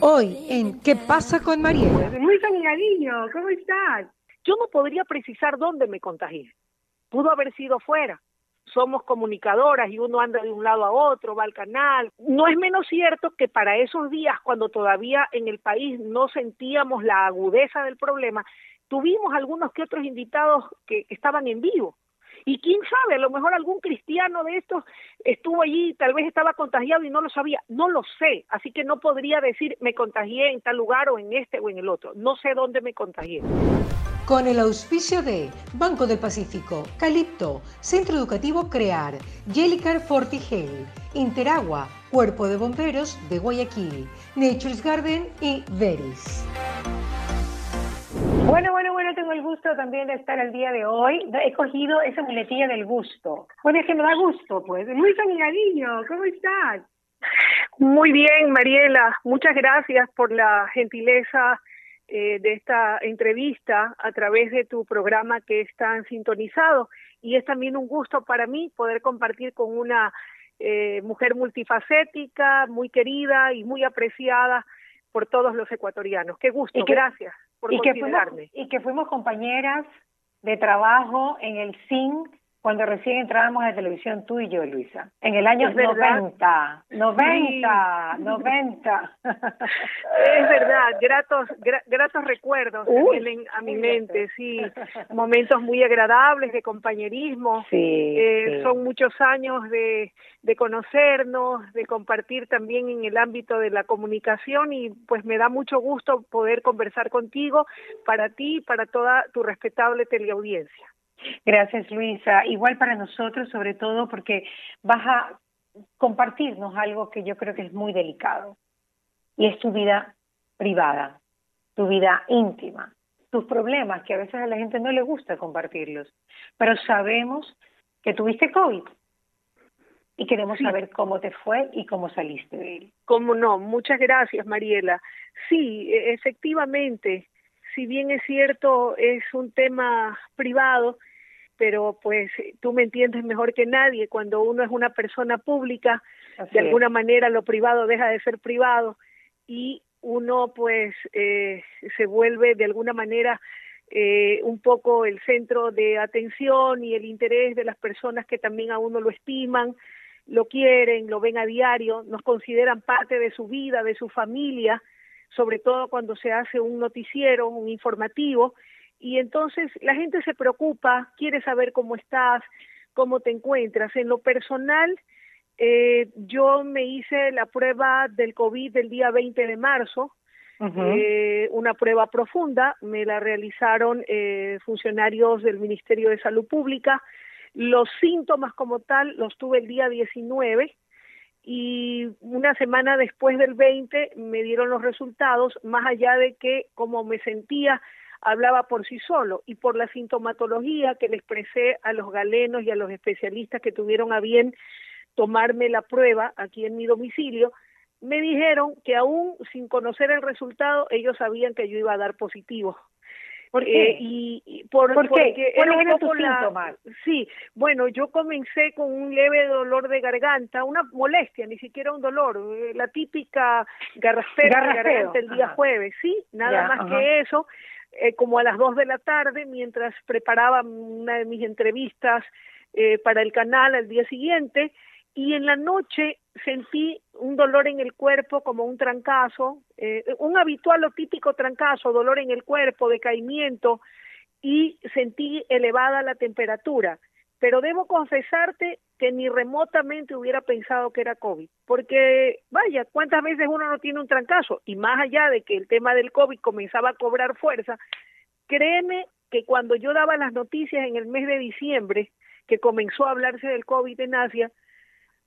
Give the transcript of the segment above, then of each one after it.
Hoy en ¿Qué pasa con Mariela? Muy cariño, ¿cómo estás? Yo no podría precisar dónde me contagié. Pudo haber sido fuera. Somos comunicadoras y uno anda de un lado a otro, va al canal. No es menos cierto que para esos días, cuando todavía en el país no sentíamos la agudeza del problema, tuvimos algunos que otros invitados que estaban en vivo y quién sabe, a lo mejor algún cristiano de estos estuvo allí, tal vez estaba contagiado y no lo sabía, no lo sé, así que no podría decir me contagié en tal lugar o en este o en el otro, no sé dónde me contagié. Con el auspicio de Banco del Pacífico, Calipto, Centro Educativo Crear, Jellicar Fortigel, Interagua, Cuerpo de Bomberos de Guayaquil, Nature's Garden y Veris. Bueno, bueno, bueno, el gusto también de estar el día de hoy. He cogido esa muletilla del gusto. Bueno, es que me da gusto, pues. Luisa, mi cariño, ¿cómo estás? Muy bien, Mariela. Muchas gracias por la gentileza eh, de esta entrevista a través de tu programa que es tan sintonizado. Y es también un gusto para mí poder compartir con una eh, mujer multifacética, muy querida y muy apreciada por todos los ecuatorianos. Qué gusto, gracias y que fuimos, y que fuimos compañeras de trabajo en el CIN cuando recién entrábamos a televisión tú y yo, Luisa, en el año 90, 90, 90. Es verdad, gratos, gratos recuerdos vienen a mi mente, sí, momentos muy agradables de compañerismo, eh, son muchos años de, de conocernos, de compartir también en el ámbito de la comunicación y pues me da mucho gusto poder conversar contigo, para ti y para toda tu respetable teleaudiencia. Gracias, Luisa. Igual para nosotros, sobre todo porque vas a compartirnos algo que yo creo que es muy delicado, y es tu vida privada, tu vida íntima, tus problemas, que a veces a la gente no le gusta compartirlos, pero sabemos que tuviste COVID y queremos saber cómo te fue y cómo saliste de él. Cómo no, muchas gracias, Mariela. Sí, e-, efectivamente, si bien es cierto, es un tema privado, pero pues tú me entiendes mejor que nadie, cuando uno es una persona pública, de alguna manera lo privado deja de ser privado y uno pues eh, se vuelve de alguna manera eh, un poco el centro de atención y el interés de las personas que también a uno lo estiman, lo quieren, lo ven a diario, nos consideran parte de su vida, de su familia, sobre todo cuando se hace un noticiero, un informativo, y entonces la gente se preocupa, quiere saber cómo estás, cómo te encuentras. En lo personal, eh, yo me hice la prueba del COVID el día 20 de marzo, eh, una prueba profunda, me la realizaron eh, funcionarios del Ministerio de Salud Pública. Los síntomas como tal los tuve el día 19 y una semana después del 20 me dieron los resultados, más allá de que como me sentía hablaba por sí solo y por la sintomatología que le expresé a los galenos y a los especialistas que tuvieron a bien tomarme la prueba aquí en mi domicilio, me dijeron que aún sin conocer el resultado, ellos sabían que yo iba a dar positivo. ¿Por qué? Eh, y, por, ¿Por qué? ¿Cuáles tus síntomas? Sí, bueno, yo comencé con un leve dolor de garganta, una molestia, ni siquiera un dolor, eh, la típica garraspera de garganta el día jueves, sí, nada más que eso. Eh, como a las dos de la tarde, mientras preparaba una de mis entrevistas eh, para el canal al día siguiente, y en la noche sentí un dolor en el cuerpo como un trancazo, eh, un habitual o típico trancazo, dolor en el cuerpo, decaimiento, y sentí elevada la temperatura pero debo confesarte que ni remotamente hubiera pensado que era COVID, porque vaya, ¿cuántas veces uno no tiene un trancazo? Y más allá de que el tema del COVID comenzaba a cobrar fuerza, créeme que cuando yo daba las noticias en el mes de diciembre, que comenzó a hablarse del COVID en Asia,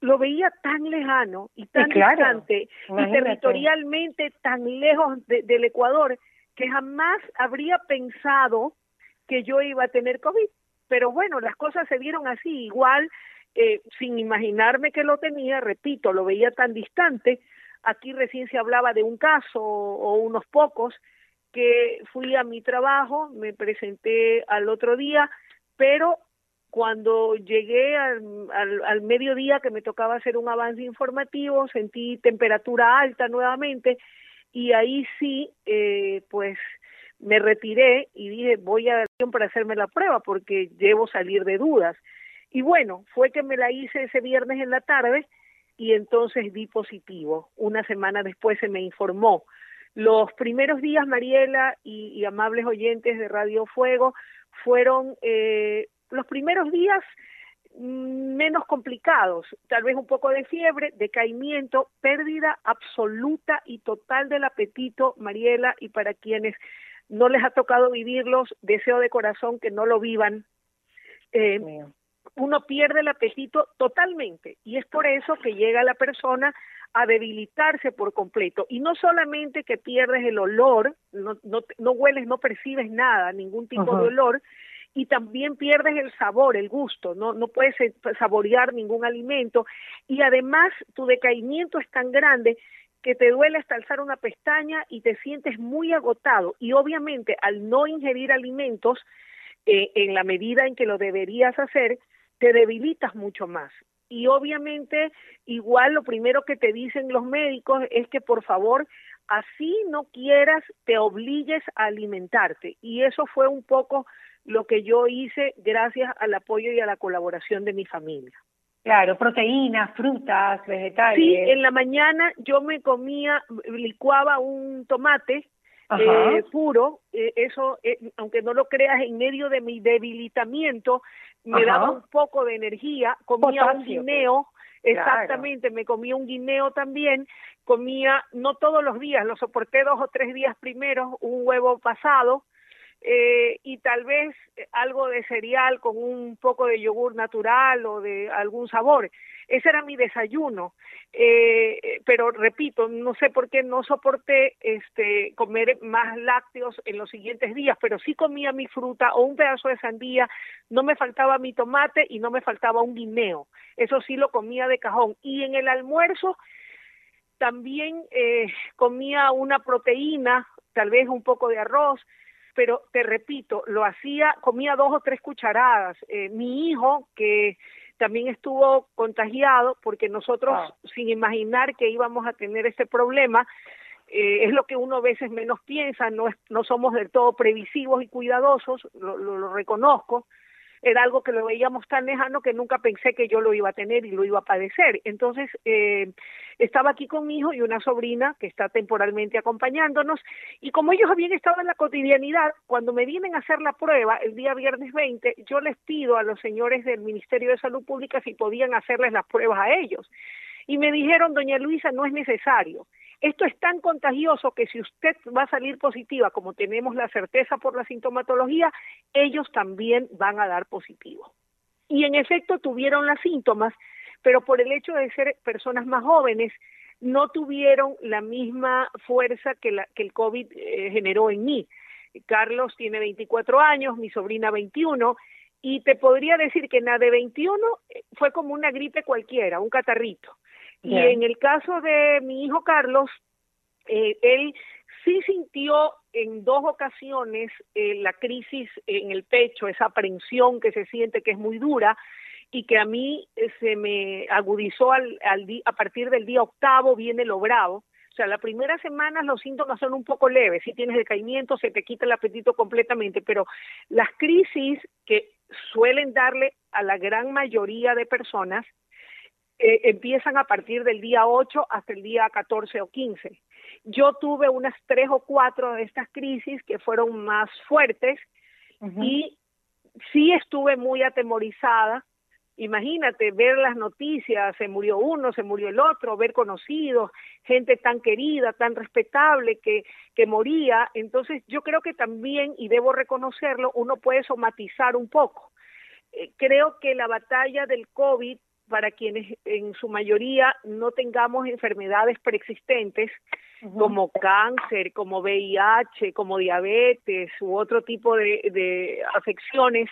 lo veía tan lejano y tan distante y territorialmente tan lejos del Ecuador que jamás habría pensado que yo iba a tener COVID. Pero bueno, las cosas se vieron así, igual, eh, sin imaginarme que lo tenía, repito, lo veía tan distante, aquí recién se hablaba de un caso o unos pocos, que fui a mi trabajo, me presenté al otro día, pero cuando llegué al, al, mediodía que me tocaba hacer un avance informativo, sentí temperatura alta nuevamente y ahí sí, eh, pues me retiré y dije voy a para hacerme la prueba porque llevo salir de dudas. Y bueno, fue que me la hice ese viernes en la tarde y entonces di positivo. Una semana después se me informó. Los primeros días, Mariela y, amables oyentes de Radio Fuego, fueron eh, los primeros días mm, menos complicados, tal vez un poco de fiebre, decaimiento, pérdida absoluta y total del apetito, Mariela, y para quienes no les ha tocado vivirlos, deseo de corazón que no lo vivan. Eh, uno pierde el apetito totalmente y es por eso que llega la persona a debilitarse por completo. Y no solamente que pierdes el olor, no, no, no hueles, no percibes nada, ningún tipo de olor, y también pierdes el sabor, el gusto, no, no puedes saborear ningún alimento y además tu decaimiento es tan grande que te duele hasta alzar una pestaña y te sientes muy agotado y obviamente al no ingerir alimentos eh, en la medida en que lo deberías hacer, te debilitas mucho más. Y obviamente igual lo primero que te dicen los médicos es que por favor así no quieras, te obligues a alimentarte. Y eso fue un poco lo que yo hice gracias al apoyo y a la colaboración de mi familia. Claro, proteínas, frutas, vegetales. Sí, en la mañana yo me comía, licuaba un tomate eh, puro, eh, eso, eh, aunque no lo creas, en medio de mi debilitamiento, me daba un poco de energía, comía un pues. guineo, exactamente, me comía un guineo también, comía, no todos los días, lo soporté dos o tres días primero, un huevo pasado, eh, y tal vez algo de cereal con un poco de yogur natural o de algún sabor. Ese era mi desayuno, eh, pero repito, no sé por qué no soporté este comer más lácteos en los siguientes días, pero sí comía mi fruta o un pedazo de sandía, no me faltaba mi tomate y no me faltaba un guineo, eso sí lo comía de cajón. Y en el almuerzo también eh, comía una proteína, tal vez un poco de arroz, pero te repito, lo hacía, comía dos o tres cucharadas. Eh, mi hijo, que también estuvo contagiado, porque nosotros, sin imaginar que íbamos a tener este problema, eh, es lo que uno a veces menos piensa, no, es, no somos del todo previsivos y cuidadosos, lo reconozco, era algo que lo veíamos tan lejano que nunca pensé que yo lo iba a tener y lo iba a padecer. Entonces, eh, estaba aquí con mi hijo y una sobrina que está temporalmente acompañándonos, y como ellos habían estado en la cotidianidad, cuando me vienen a hacer la prueba el día viernes 20, yo les pido a los señores del Ministerio de Salud Pública si podían hacerles las pruebas a ellos. Y me dijeron, doña Luisa, no es necesario. Esto es tan contagioso que si usted va a salir positiva, como tenemos la certeza por la sintomatología, ellos también van a dar positivo. Y en efecto tuvieron las síntomas, pero por el hecho de ser personas más jóvenes, no tuvieron la misma fuerza que, la, que el COVID eh, generó en mí. Carlos tiene 24 años, mi sobrina 21, y te podría decir que en la de 21 eh, fue como una gripe cualquiera, un catarrito. Y en el caso de mi hijo Carlos, eh, él sí sintió en dos ocasiones eh, la crisis en el pecho, esa aprensión que se siente que es muy dura y que a mí eh, se me agudizó al, al a partir del día octavo, viene lo bravo. O sea, la primera semana los síntomas son un poco leves, si tienes decaimiento se te quita el apetito completamente, pero las crisis que suelen darle a la gran mayoría de personas eh, empiezan a partir del día 8 hasta el día 14 o 15. Yo tuve unas tres o cuatro de estas crisis que fueron más fuertes y sí estuve muy atemorizada. Imagínate ver las noticias, se murió uno, se murió el otro, ver conocidos, gente tan querida, tan respetable que, que moría. Entonces yo creo que también, y debo reconocerlo, uno puede somatizar un poco. Eh, creo que la batalla del COVID para quienes en su mayoría no tengamos enfermedades preexistentes como cáncer, como VIH, como diabetes u otro tipo de, afecciones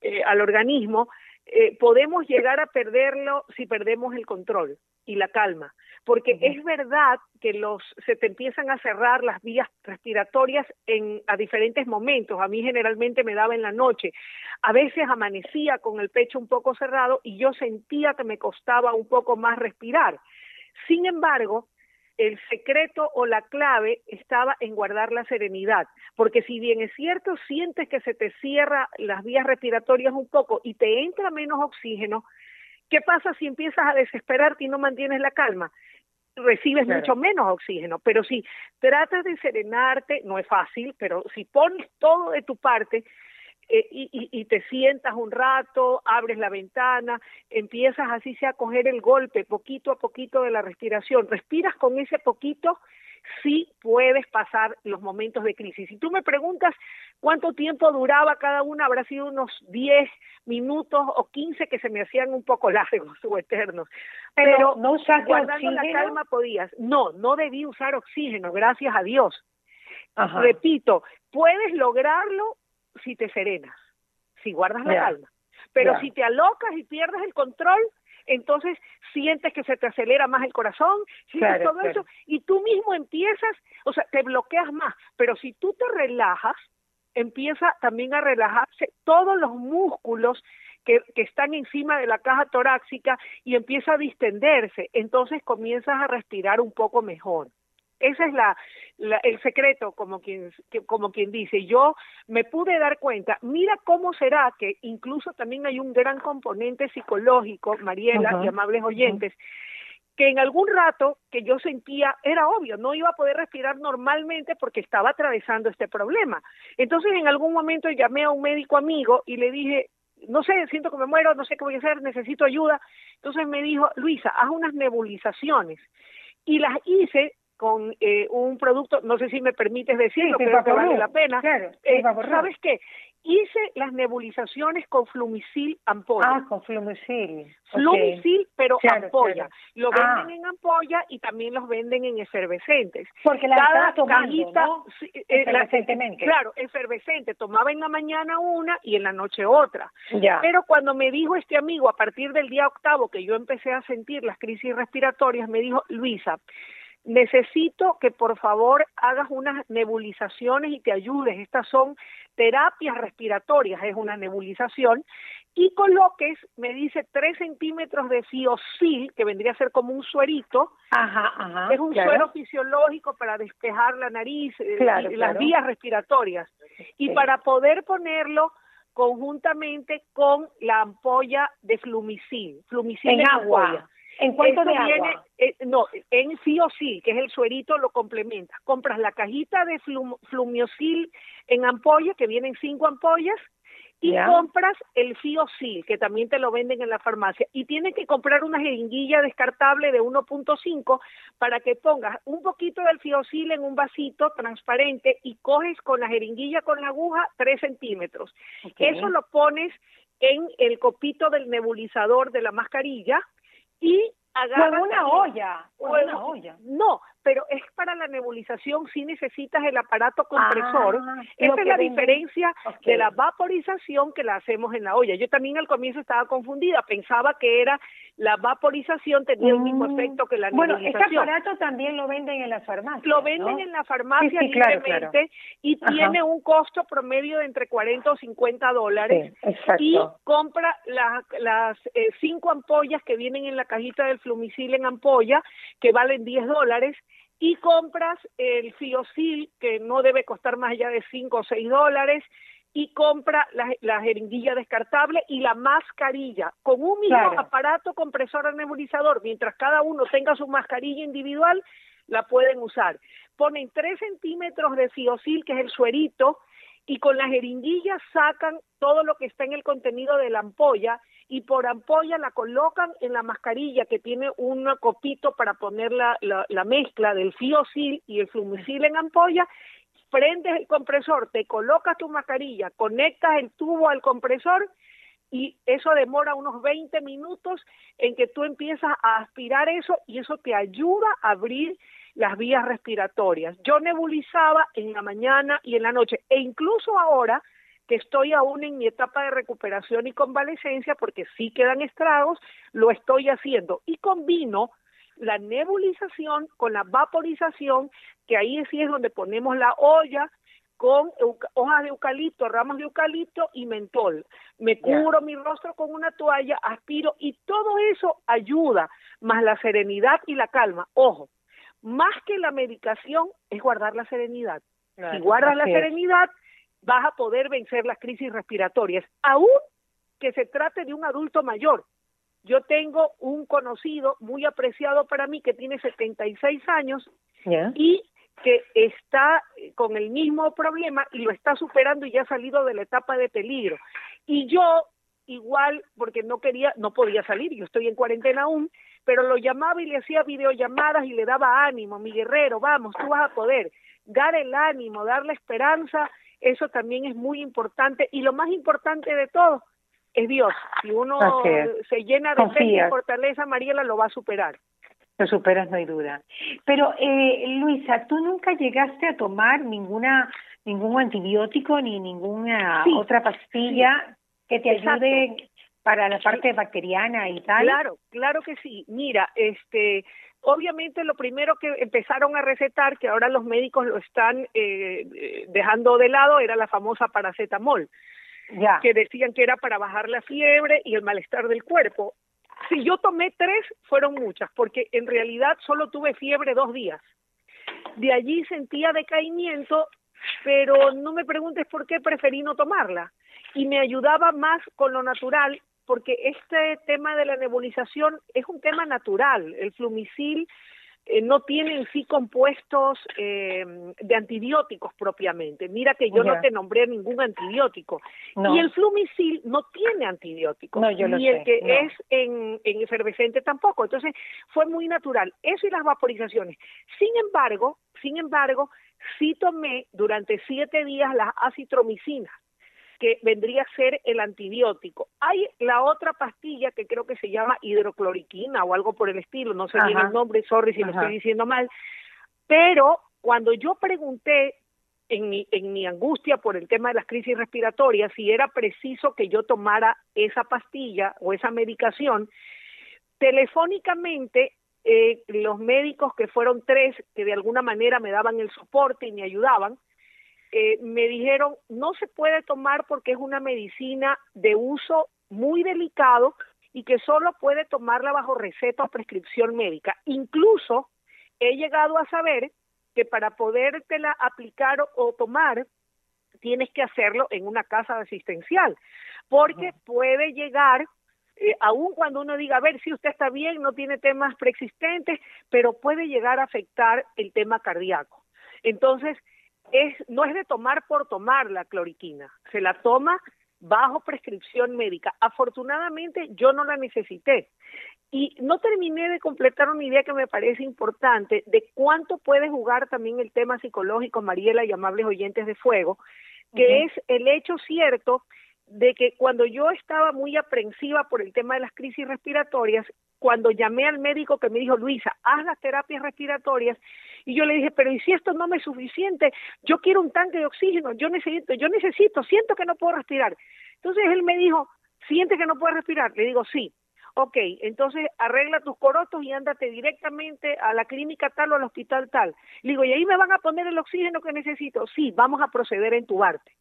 eh, al organismo, eh, podemos llegar a perderlo si perdemos el control. Y la calma, porque es verdad que los se te empiezan a cerrar las vías respiratorias en a diferentes momentos. A mí generalmente me daba en la noche. A veces amanecía con el pecho un poco cerrado y yo sentía que me costaba un poco más respirar. Sin embargo, el secreto o la clave estaba en guardar la serenidad, porque si bien es cierto, sientes que se te cierra las vías respiratorias un poco y te entra menos oxígeno, ¿qué pasa si empiezas a desesperarte y no mantienes la calma? recibes mucho menos oxígeno, pero si tratas de serenarte, no es fácil, pero si pones todo de tu parte, eh, y, y, te sientas un rato, abres la ventana, empiezas así sea a coger el golpe poquito a poquito de la respiración, respiras con ese poquito, sí puedes pasar los momentos de crisis. Si tú me preguntas cuánto tiempo duraba cada una, habrá sido unos 10 minutos o 15 que se me hacían un poco largos o eternos. Pero, no usaste guardando la calma podías. No, no debí usar oxígeno, gracias a Dios. Repito, puedes lograrlo si te serenas, si guardas la calma. Pero si te alocas y pierdes el control, entonces sientes que se te acelera más el corazón, sientes todo eso, y tú mismo empiezas, o sea, te bloqueas más. Pero si tú te relajas, empieza también a relajarse todos los músculos que, que, están encima de la caja torácica y empieza a distenderse. Entonces comienzas a respirar un poco mejor. Ese es la, el secreto, como quien, como quien dice. Yo me pude dar cuenta, mira cómo será que incluso también hay un gran componente psicológico, Mariela y amables oyentes, que en algún rato que yo sentía, era obvio, no iba a poder respirar normalmente porque estaba atravesando este problema. Entonces en algún momento llamé a un médico amigo y le dije, no sé, siento que me muero, no sé qué voy a hacer, necesito ayuda. Entonces me dijo, Luisa, haz unas nebulizaciones. Y las hice con eh, un producto, no sé si me permites decirlo, pero que vale la pena. Eh, ¿Sabes qué? Hice las nebulizaciones con flumicil ampolla. Ah, con flumicil. Flumicil, pero ampolla. Lo ah. venden en ampolla y también los venden en efervescentes. Porque la Cada tomando, ¿no? Eh, Efervescentemente. claro, efervescente. Tomaba en la mañana una y en la noche otra. Ya. Pero cuando me dijo este amigo, a partir del día octavo que yo empecé a sentir las crisis respiratorias, me dijo, Luisa, necesito que por favor hagas unas nebulizaciones y te ayudes. Estas son terapias respiratorias, es una nebulización, y coloques, me dice, tres centímetros de fiosil, que vendría a ser como un suerito, ajá, es un suero fisiológico para despejar la nariz, eh, y las vías respiratorias, y para poder ponerlo conjuntamente con la ampolla de flumicil, flumicil en, agua. ¿En cuánto de agua? Eh, no, en sí o sí, que es el suerito, lo complementa. Compras la cajita de flum, flumiosil en ampolla, que vienen cinco ampollas, y compras el Fiosil, que también te lo venden en la farmacia, y tienes que comprar una jeringuilla descartable de 1.5 para que pongas un poquito del Fiosil en un vasito transparente y coges con la jeringuilla con la aguja 3 centímetros. Eso lo pones en el copito del nebulizador de la mascarilla y agarras una olla, o una olla. No, pero es para la nebulización si necesitas el aparato compresor. Ah, Esa es la diferencia de la vaporización que la hacemos en la olla. Yo también al comienzo estaba confundida, pensaba que era la vaporización tenía el mismo mm. efecto que la nebulización. Bueno, este aparato también lo venden en las farmacias. Lo venden en la farmacia libremente y tiene un costo promedio de entre 40 o 50 dólares. y compra las eh, cinco ampollas que vienen en la cajita del flumicil en ampolla, que valen 10 dólares y compras el Fiosil, que no debe costar más allá de 5 o 6 dólares, y compra la, jeringuilla descartable y la mascarilla con un mismo aparato compresor nebulizador, mientras cada uno tenga su mascarilla individual, la pueden usar. Ponen 3 centímetros de Fiosil, que es el suerito, y con la jeringuilla sacan todo lo que está en el contenido de la ampolla y por ampolla la colocan en la mascarilla que tiene un copito para poner la, la, mezcla del fiosil y el flumicil en ampolla prendes el compresor, te colocas tu mascarilla, conectas el tubo al compresor y eso demora unos 20 minutos en que tú empiezas a aspirar eso y eso te ayuda a abrir las vías respiratorias. Yo nebulizaba en la mañana y en la noche e incluso ahora que estoy aún en mi etapa de recuperación y convalecencia porque sí quedan estragos, lo estoy haciendo y combino la nebulización con la vaporización, que ahí sí es donde ponemos la olla con hojas de eucalipto, ramas de eucalipto y mentol. Me cubro mi rostro con una toalla, aspiro y todo eso ayuda, más la serenidad y la calma. Ojo, más que la medicación es guardar la serenidad. si guardas la serenidad, vas a poder vencer las crisis respiratorias, aún que se trate de un adulto mayor. Yo tengo un conocido muy apreciado para mí que tiene 76 años y que está con el mismo problema y lo está superando y ya ha salido de la etapa de peligro. Y yo igual, porque no quería, no podía salir, yo estoy en cuarentena aún, pero lo llamaba y le hacía videollamadas y le daba ánimo, mi guerrero, vamos, tú vas a poder. Dar el ánimo, dar la esperanza, eso también es muy importante. Y lo más importante de todo es Dios. Si uno se llena de fe y fortaleza, Mariela lo va a superar. Lo superas, no hay duda. Pero, eh, Luisa, ¿tú nunca llegaste a tomar ninguna ningún antibiótico ni ninguna otra pastilla que te ayude para la parte bacteriana y tal? Claro, claro que sí. Mira, este, obviamente lo primero que empezaron a recetar, que ahora los médicos lo están eh, dejando de lado, era la famosa paracetamol. Ya. que decían que era para bajar la fiebre y el malestar del cuerpo. Si yo tomé tres, fueron muchas, porque en realidad solo tuve fiebre dos días. De allí sentía decaimiento, pero no me preguntes por qué preferí no tomarla. Y me ayudaba más con lo natural, porque este tema de la nebulización es un tema natural. El flumicil eh, no tienen sí compuestos eh, de antibióticos propiamente. Mira que yo no te nombré ningún antibiótico. Y el flumicil no tiene antibióticos, ni el que es en, en efervescente tampoco. Entonces fue muy natural. Eso y las vaporizaciones. Sin embargo, sin embargo, sí tomé durante siete días las acitromicinas que vendría a ser el antibiótico. Hay la otra pastilla que creo que se llama hidrocloriquina o algo por el estilo, no sé bien el nombre, sorry si lo estoy diciendo mal, pero cuando yo pregunté en mi, en mi angustia por el tema de las crisis respiratorias si era preciso que yo tomara esa pastilla o esa medicación, telefónicamente eh, los médicos que fueron tres que de alguna manera me daban el soporte y me ayudaban, eh, me dijeron no se puede tomar porque es una medicina de uso muy delicado y que solo puede tomarla bajo receta o prescripción médica. Incluso he llegado a saber que para podértela aplicar o, tomar tienes que hacerlo en una casa asistencial, porque puede llegar eh, aun cuando uno diga, a ver si usted está bien, no tiene temas preexistentes, pero puede llegar a afectar el tema cardíaco. Entonces, es, no es de tomar por tomar la cloriquina, se la toma bajo prescripción médica. Afortunadamente yo no la necesité. Y no terminé de completar una idea que me parece importante de cuánto puede jugar también el tema psicológico, Mariela y amables oyentes de fuego, que es el hecho cierto de que cuando yo estaba muy aprensiva por el tema de las crisis respiratorias, cuando llamé al médico que me dijo, Luisa, haz las terapias respiratorias, y yo le dije, pero ¿y si esto no me es suficiente? Yo quiero un tanque de oxígeno, yo necesito, yo necesito, siento que no puedo respirar. Entonces él me dijo, ¿siente que no puedes respirar? Le digo, sí. Ok, entonces arregla tus corotos y ándate directamente a la clínica tal o al hospital tal. Le digo, ¿y ahí me van a poner el oxígeno que necesito? Sí, vamos a proceder a entubarte.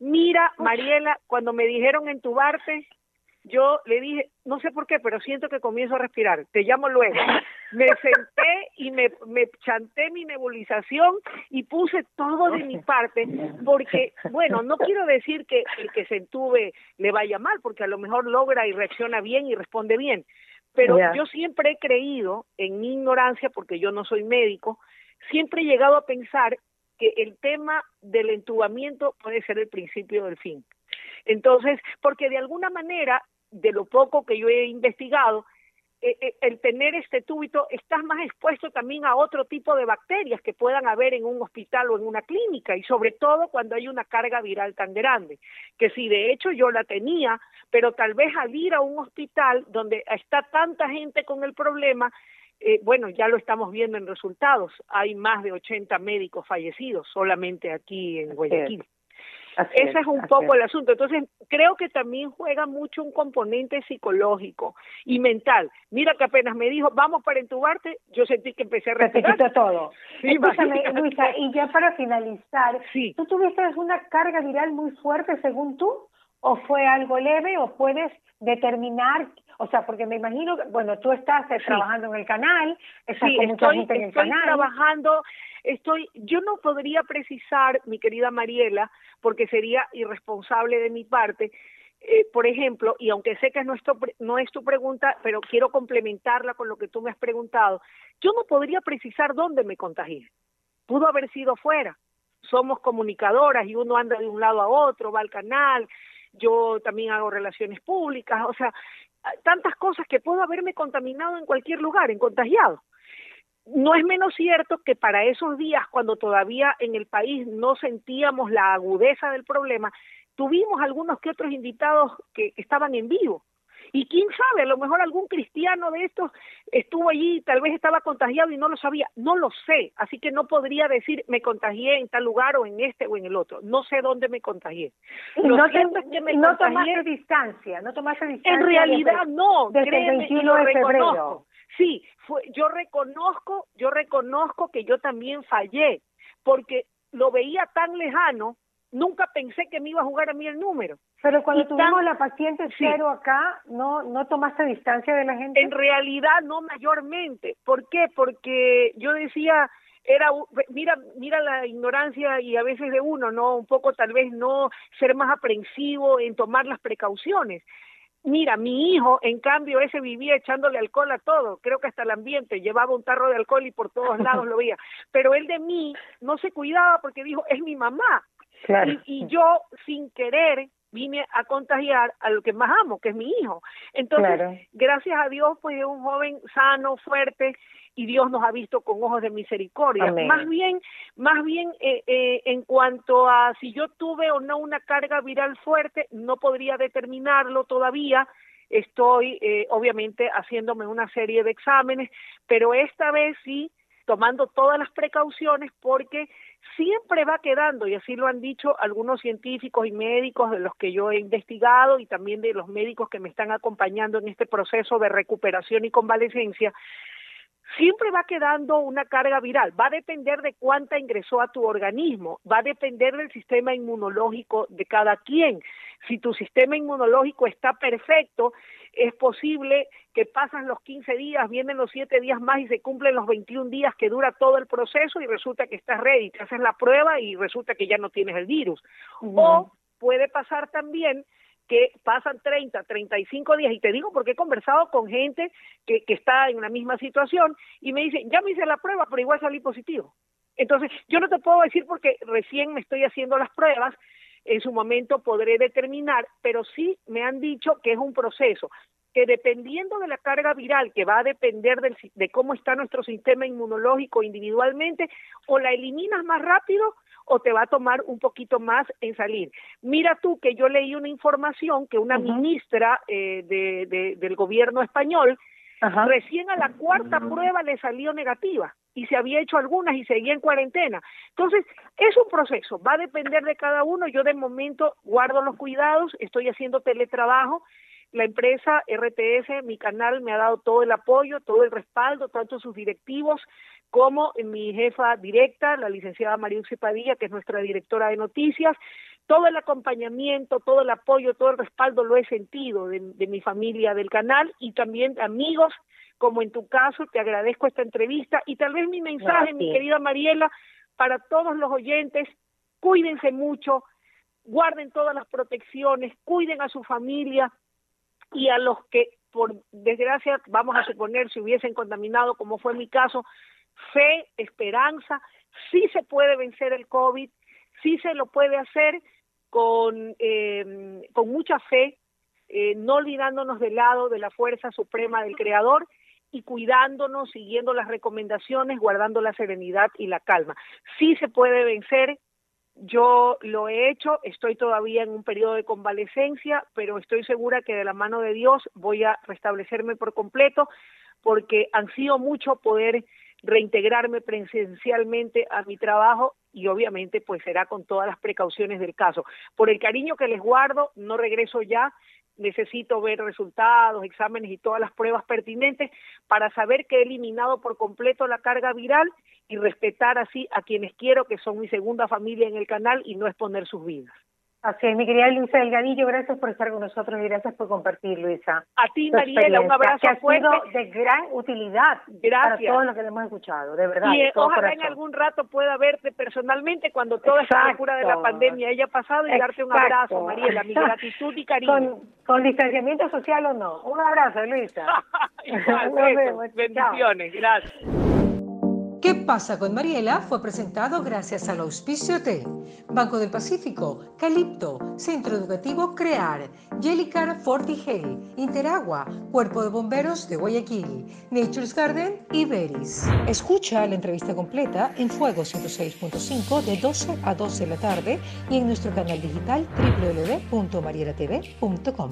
Mira, Mariela, cuando me dijeron entubarte, yo le dije, no sé por qué, pero siento que comienzo a respirar, te llamo luego. Me senté y me, me chanté mi nebulización y puse todo de mi parte, porque, bueno, no quiero decir que el que se entube le vaya mal, porque a lo mejor logra y reacciona bien y responde bien, pero yo siempre he creído, en mi ignorancia, porque yo no soy médico, siempre he llegado a pensar que el tema del entubamiento puede ser el principio del fin. Entonces, porque de alguna manera, de lo poco que yo he investigado, eh, eh, el tener este túbito, estás más expuesto también a otro tipo de bacterias que puedan haber en un hospital o en una clínica, y sobre todo cuando hay una carga viral tan grande, que si de hecho yo la tenía, pero tal vez al ir a un hospital donde está tanta gente con el problema, eh, bueno, ya lo estamos viendo en resultados. Hay más de 80 médicos fallecidos solamente aquí en Guayaquil. Ese es, un poco el asunto. Entonces, creo que también juega mucho un componente psicológico y mental. Mira que apenas me dijo, vamos para entubarte, yo sentí que empecé a respirar. todo. Escúchame, Luisa, y ya para finalizar, ¿tú tuviste una carga viral muy fuerte según tú? ¿O fue algo leve? ¿O puedes determinar o sea, porque me imagino, bueno, tú estás eh, trabajando en el canal, estás sí, con mucha estoy, gente en el canal. trabajando, estoy, yo no podría precisar, mi querida Mariela, porque sería irresponsable de mi parte, eh, por ejemplo, y aunque sé que no es, tu, no es tu pregunta, pero quiero complementarla con lo que tú me has preguntado, yo no podría precisar dónde me contagié. Pudo haber sido fuera. Somos comunicadoras y uno anda de un lado a otro, va al canal, yo también hago relaciones públicas, o sea, tantas cosas que puedo haberme contaminado en cualquier lugar, en contagiado. No es menos cierto que para esos días, cuando todavía en el país no sentíamos la agudeza del problema, tuvimos algunos que otros invitados que estaban en vivo y quién sabe, a lo mejor algún cristiano de estos estuvo allí, tal vez estaba contagiado y no lo sabía. No lo sé, así que no podría decir me contagié en tal lugar o en este o en el otro. No sé dónde me contagié. Lo no, es que me no tomaste distancia, no tomaste distancia. En realidad no, desde el 21 de febrero. Sí, fue, yo reconozco, yo reconozco que yo también fallé, porque lo veía tan lejano nunca pensé que me iba a jugar a mí el número. Pero cuando tuvimos la paciente cero acá, ¿no no tomaste distancia de la gente? En realidad no mayormente. ¿Por qué? Porque yo decía, era mira mira la ignorancia y a veces de uno, ¿no? Un poco tal vez no ser más aprensivo en tomar las precauciones. Mira, mi hijo, en cambio, ese vivía echándole alcohol a todo, creo que hasta el ambiente, llevaba un tarro de alcohol y por todos lados lo veía. Pero él de mí no se cuidaba porque dijo, es mi mamá, y, yo, sin querer, vine a contagiar a lo que más amo, que es mi hijo. Entonces, gracias a Dios, pues es un joven sano, fuerte, y Dios nos ha visto con ojos de misericordia. Más bien, más bien eh, eh, en cuanto a si yo tuve o no una carga viral fuerte, no podría determinarlo todavía. Estoy, eh, obviamente, haciéndome una serie de exámenes, pero esta vez sí tomando todas las precauciones porque siempre va quedando, y así lo han dicho algunos científicos y médicos de los que yo he investigado y también de los médicos que me están acompañando en este proceso de recuperación y convalecencia, siempre va quedando una carga viral. Va a depender de cuánta ingresó a tu organismo, va a depender del sistema inmunológico de cada quien. Si tu sistema inmunológico está perfecto, es posible que pasan los 15 días, vienen los 7 días más y se cumplen los 21 días que dura todo el proceso y resulta que estás ready, te haces la prueba y resulta que ya no tienes el virus. O puede pasar también que pasan 30, 35 días, y te digo porque he conversado con gente que, que está en la misma situación y me dicen, ya me hice la prueba, pero igual salí positivo. Entonces, yo no te puedo decir porque recién me estoy haciendo las pruebas, en su momento podré determinar, pero sí me han dicho que es un proceso que dependiendo de la carga viral, que va a depender del, de cómo está nuestro sistema inmunológico individualmente, o la eliminas más rápido o te va a tomar un poquito más en salir. Mira tú que yo leí una información que una ministra eh, de, del gobierno español recién a la cuarta prueba le salió negativa y se había hecho algunas y seguía en cuarentena. Entonces, es un proceso, va a depender de cada uno. Yo de momento guardo los cuidados, estoy haciendo teletrabajo, la empresa RTS, mi canal, me ha dado todo el apoyo, todo el respaldo, tanto sus directivos como mi jefa directa, la licenciada María Padilla, que es nuestra directora de noticias. Todo el acompañamiento, todo el apoyo, todo el respaldo lo he sentido de, mi familia del canal y también amigos, como en tu caso, te agradezco esta entrevista y tal vez mi mensaje, mi querida Mariela, para todos los oyentes, cuídense mucho, guarden todas las protecciones, cuiden a su familia, y a los que por desgracia vamos a suponer se hubiesen contaminado como fue mi caso, fe, esperanza, sí se puede vencer el COVID, sí se lo puede hacer con, eh, con mucha fe, eh, no olvidándonos del lado de la fuerza suprema del Creador y cuidándonos, siguiendo las recomendaciones, guardando la serenidad y la calma. Sí se puede vencer, yo lo he hecho, estoy todavía en un periodo de convalecencia, pero estoy segura que de la mano de Dios voy a restablecerme por completo porque han sido mucho poder reintegrarme presencialmente a mi trabajo y obviamente pues será con todas las precauciones del caso. Por el cariño que les guardo, no regreso ya, necesito ver resultados, exámenes y todas las pruebas pertinentes para saber que he eliminado por completo la carga viral y respetar así a quienes quiero, que son mi segunda familia en el canal y no exponer sus vidas. Así es, mi querida Luisa Delgadillo, gracias por estar con nosotros y gracias por compartir, Luisa. A ti, Mariela, un abrazo que ha fuerte. Sido de gran utilidad gracias. para todos los que hemos escuchado, de verdad. Y ojalá en algún rato pueda verte personalmente cuando toda esta locura de la pandemia haya pasado y darte un abrazo, Mariela, mi gratitud y cariño. Con, con distanciamiento social o no. Un abrazo, Luisa. Igual, bendiciones, gracias. ¿Qué pasa con Mariela? Fue presentado gracias al auspicio de Banco del Pacífico, Calipto, Centro Educativo Crear, Jellicar Fortigel, Interagua, Cuerpo de Bomberos de Guayaquil, Nature's Garden y Beris. Escucha la entrevista completa en Fuego 106.5 de 12 a 12 de la tarde y en nuestro canal digital www.marielatv.com.